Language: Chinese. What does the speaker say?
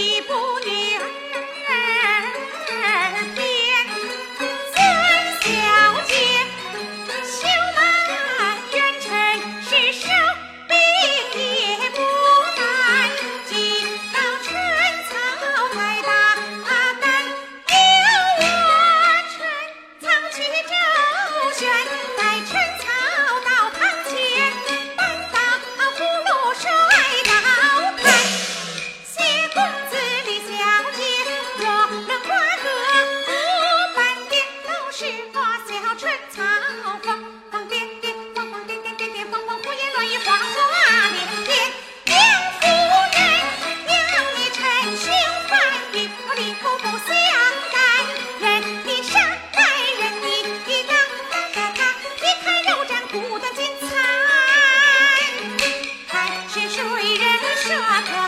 你不女儿别，怎小姐羞？那冤臣是受命也不难，今到趁草快打，但留我趁草去周旋。Yeah.